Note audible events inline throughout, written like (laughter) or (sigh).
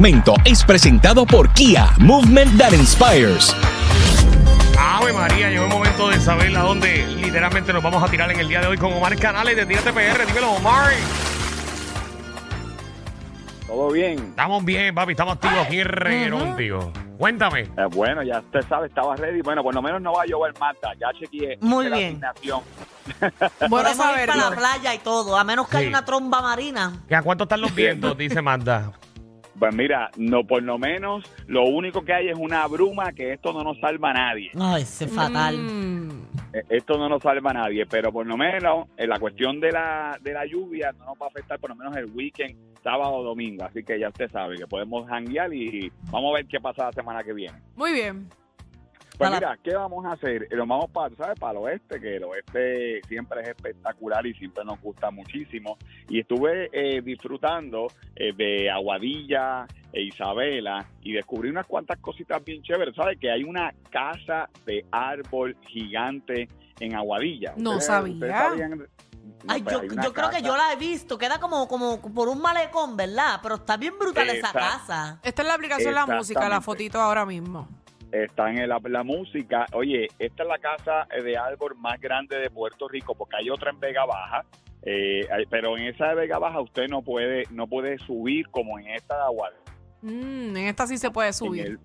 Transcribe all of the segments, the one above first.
Momento es presentado por Kia, Movement That Inspires. Ave María, llegó el momento de saber a dónde literalmente nos vamos a tirar en el día de hoy con Omar Canales de Tírate PR. Dímelo, Omar. Todo bien. Estamos bien, papi, estamos activos aquí en reguero contigo. Cuéntame. Eh, bueno, ya usted sabe, estaba ready. Bueno, por lo menos no va a llover Marta. Ya chequeé. Muy la bien. asignación. Bueno, ir para la playa y todo, a menos que Sí. haya una tromba marina. ¿Que ¿A cuánto están los vientos? Dice Magda. Pues mira, no por lo menos lo único que hay es una bruma que esto no nos salva a nadie. Ay, ese fatal. Mm. Eh, Esto no nos salva a nadie, pero por lo menos en la cuestión de la, de la lluvia no nos va a afectar por lo menos el weekend, sábado o domingo. Así que ya usted sabe que podemos janguear y vamos a ver qué pasa la semana que viene. Muy bien. Pues mira, ¿qué vamos a hacer? Eh, Nos vamos para, ¿sabes? Para el oeste, que el oeste siempre es espectacular y siempre nos gusta muchísimo. Y estuve eh, disfrutando eh, de Aguadilla e Isabela y descubrí unas cuantas cositas bien chéveres. ¿Sabes? Que hay una casa de árbol gigante en Aguadilla. No ¿Ustedes- sabía. ustedes sabían? No, Ay, pues yo, creo que yo la he visto, queda como, como por un malecón, ¿verdad? Pero está bien brutal esa casa. Esta es la aplicación La Música, la fotito ahora mismo. Está en la, la música. Oye, esta es la casa de árbol más grande de Puerto Rico, porque hay otra en Vega Baja. eh, pero en esa de Vega Baja usted no puede no puede subir como en esta de Aguadilla. Mm, en esta sí se puede subir. el-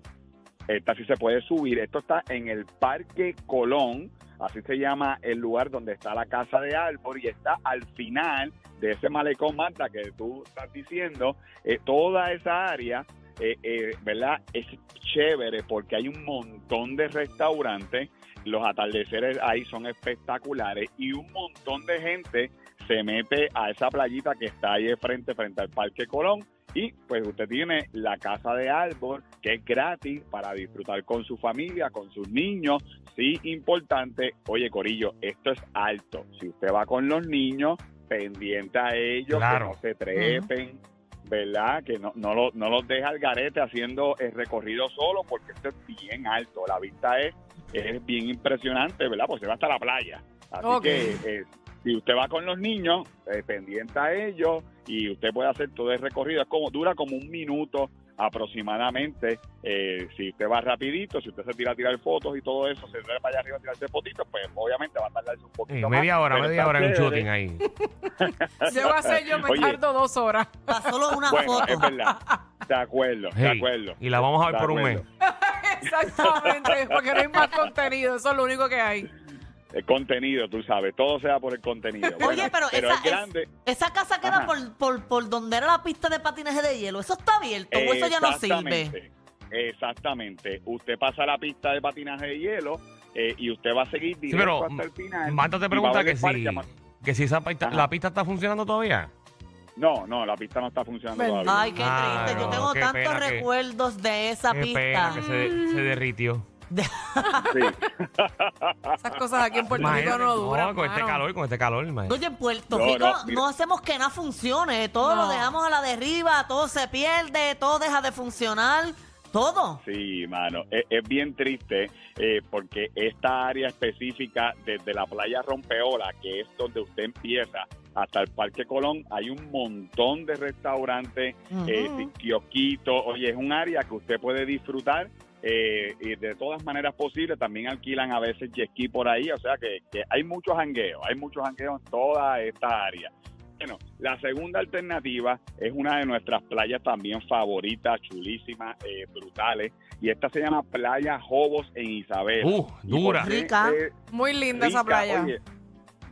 esta sí se puede subir. Esto está en el Parque Colón, así se llama el lugar donde está la casa de árbol y está al final de ese malecón Marta que tú estás diciendo. eh, toda esa área, eh, eh, ¿verdad? Es chévere porque hay un montón de restaurantes. Los atardeceres ahí son espectaculares y un montón de gente se mete a esa playita que está ahí de frente, frente al Parque Colón. Y pues usted tiene la casa de árbol, que es gratis para disfrutar con su familia, con sus niños. Sí, importante. Oye, Corillo, esto es alto. Si usted va con los niños, pendiente a ellos, Claro. que no se trepen, ¿verdad? Que no, no, lo- no los deja al garete haciendo el recorrido solo, porque esto es bien alto. La vista es, es bien impresionante, ¿verdad? Pues se va hasta la playa. Así que eh, si usted va con los niños, eh, pendiente a ellos, y usted puede hacer todo el recorrido. Es como, dura como un minuto aproximadamente. Eh, si usted va rapidito, si usted se tira a tirar fotos y todo eso, se tira para allá arriba a tirarse fotitos, pues obviamente va a tardarse un Sí, poquito media más, hora, pero media hora en un shooting ahí. (laughs) Si voy a hacer yo, me Oye. tardo dos horas. Para solo una Bueno, foto. es verdad. De acuerdo, de Hey, acuerdo. y la vamos a ver por un mes. (laughs) Exactamente, porque no hay más contenido, eso es lo único que hay. El contenido, tú sabes, todo sea por el contenido. (laughs) Oye, Bueno, pero, esa, es es- grande. esa casa queda por, por, por donde era la pista de patinaje de hielo. ¿Eso está abierto o eso ya no sirve? Exactamente, Exactamente. Usted pasa la pista de patinaje de hielo eh, y usted va a seguir directo pero, hasta el final. Marta te pregunta que si, que si esa pista- la pista está funcionando todavía. No, no, la pista no está funcionando todavía. Ay, qué Ah, triste. Yo tengo tantos que- recuerdos de esa Qué pista. pena que se, se derritió. Sí. (laughs) Esas cosas aquí en Puerto Rico no duran. con este mano. calor, con este calor, imagínate. Oye, en Puerto No, Rico no, no, mira. hacemos que nada funcione. Todo lo No. dejamos a la deriva, todo se pierde, todo deja de funcionar. Todo. Sí, mano, es, es bien triste eh, porque esta área específica desde la playa Rompeola, que es donde usted empieza, hasta el Parque Colón, hay un montón de restaurantes, eh, Ujú. sí, kiosquitos. Oye, es un área que usted puede disfrutar eh, y de todas maneras posibles. También alquilan a veces jet ski por ahí, o sea que, que hay muchos jangueos, hay muchos jangueos en toda esta área. Bueno, la segunda alternativa es una de nuestras playas también favoritas, chulísimas, eh, brutales, y esta se llama Playa Jobos en Isabel. Uh, dura. Rica. Muy linda esa playa. Oye,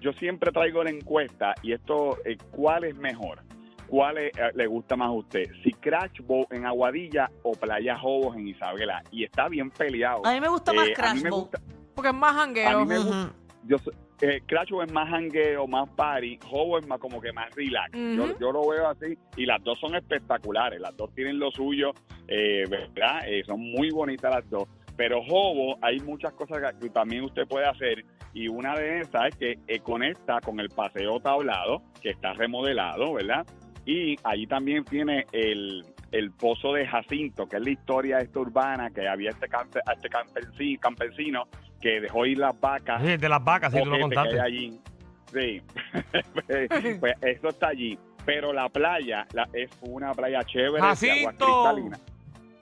yo siempre traigo la encuesta y esto, eh, ¿cuál es mejor? ¿Cuál es, eh, le gusta más a usted? Si Crash Boat en Aguadilla o Playa Jobos en Isabela. Y está bien peleado. A mí me gusta más Eh, a mí Crash gusta- Porque es más a jangueo. mí me gusta- yo eh, Crash Boat es más jangueo, más party, Hobo es más como que más relax. yo, yo lo veo así y las dos son espectaculares, las dos tienen lo suyo, eh, ¿verdad? Eh, son muy bonitas las dos. Pero Hobo hay muchas cosas que también usted puede hacer y una de esas es que eh, conecta con el paseo tablado que está remodelado, ¿verdad? Y allí también tiene el, el pozo de Jacinto, que es la historia esta urbana, que había este, campe- este campesino, campesino que dejó ir las vacas Sí, de las vacas, sí, tú lo boquete que hay contaste. allí. Sí, (laughs) pues eso está allí. pero la playa la- es una playa chévere, de agua cristalina.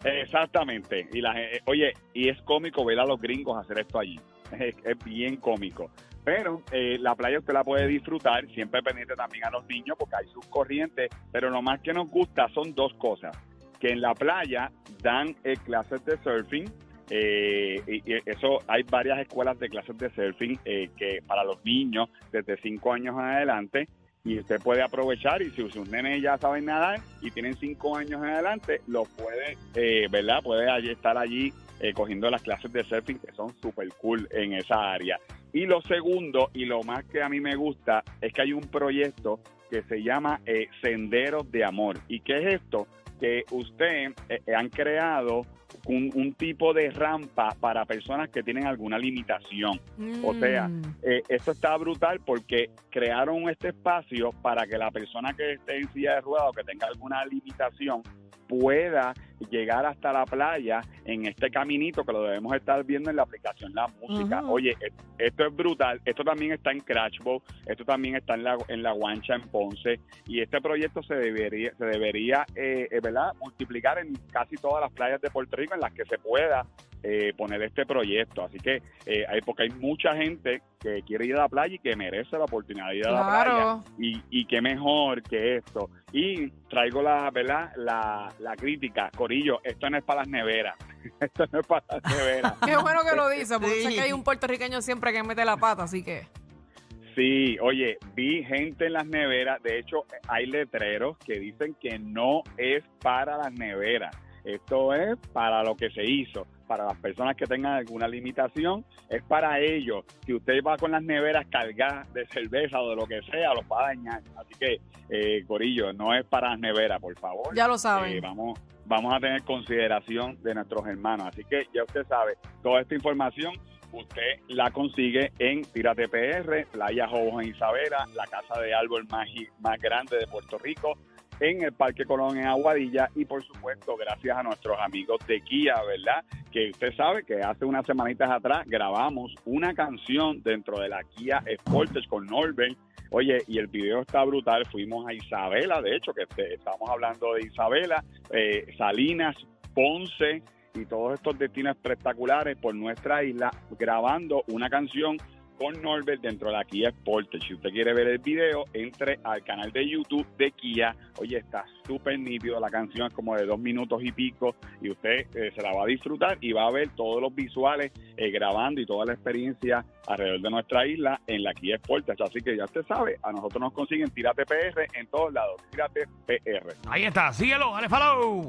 Exactamente. Y la, eh, oye, y es cómico ver a los gringos hacer esto allí. (laughs) Es, es bien cómico. Pero eh, la playa usted la puede disfrutar, siempre pendiente también a los niños porque hay sus corrientes, pero lo más que nos gusta son dos cosas. Que en la playa dan eh, clases de surfing, eh, y, eso hay varias escuelas de clases de surfing eh, que para los niños desde 5 años en adelante y usted puede aprovechar y si sus nenes ya saben nadar y tienen 5 años en adelante, lo puede, eh, ¿verdad? Puede estar allí eh, cogiendo las clases de surfing que son súper cool en esa área. Y lo segundo y lo más que a mí me gusta es que hay un proyecto que se llama eh, Senderos de Amor. ¿Y qué es esto? Que usted eh, han creado un, un tipo de rampa para personas que tienen alguna limitación. O sea, Mm. Eh, esto está brutal porque crearon este espacio para que la persona que esté en silla de ruedas o que tenga alguna limitación pueda llegar hasta la playa en este caminito que lo debemos estar viendo en la aplicación La Música. Oye, e- esto es brutal. Esto también está en Crashbow, esto también está en la, en la Guancha, en Ponce. Y este proyecto se debería, se debería eh, eh, ¿verdad? multiplicar en casi todas las playas de Puerto Rico en las que se pueda eh, poner este proyecto. Así que eh, hay, porque hay mucha gente que quiere ir a la playa y que merece la oportunidad de ir a la playa. Y, y qué mejor que esto. Y traigo la, ¿verdad? La, la crítica. Corillo, esto no es para las neveras. (laughs) esto no es para las neveras. (laughs) Qué bueno que lo dice, porque Sí. sé que hay un puertorriqueño siempre que mete la pata, así que. Sí, oye, vi gente en las neveras. De hecho, hay letreros que dicen que no es para las neveras. Esto es para lo que se hizo. Para las personas que tengan alguna limitación, es para ellos. Si usted va con las neveras cargadas de cerveza o de lo que sea, los va a dañar. Así que, eh, Corillo, no es para las neveras, por favor. Ya lo saben. Eh, vamos, vamos a tener consideración de nuestros hermanos. Así que ya usted sabe, toda esta información usted la consigue en Tírate PR, Playa Jobos en Isabela, la casa de árbol más, grande de Puerto Rico, en el Parque Colón en Aguadilla y por supuesto gracias a nuestros amigos de Kia, ¿verdad? Que usted sabe que hace unas semanitas atrás grabamos una canción dentro de la Kia Sportage con Norbert. Oye, y el video está brutal. Fuimos a Isabela, de hecho, que este- estamos hablando de Isabela, eh, Salinas, Ponce y todos estos destinos espectaculares por nuestra isla, grabando una canción con Norbert dentro de la Kia Sportage. Si usted quiere ver el video, entre al canal de YouTube de Kia. Oye, está súper nítido. La canción es como de dos minutos y pico y usted eh, se la va a disfrutar y va a ver todos los visuales eh, grabando y toda la experiencia alrededor de nuestra isla en la Kia Sportage. Así que ya usted sabe, a nosotros nos consiguen Tírate PR en todos lados. Tírate PR. Ahí está, síguelo, dale follow.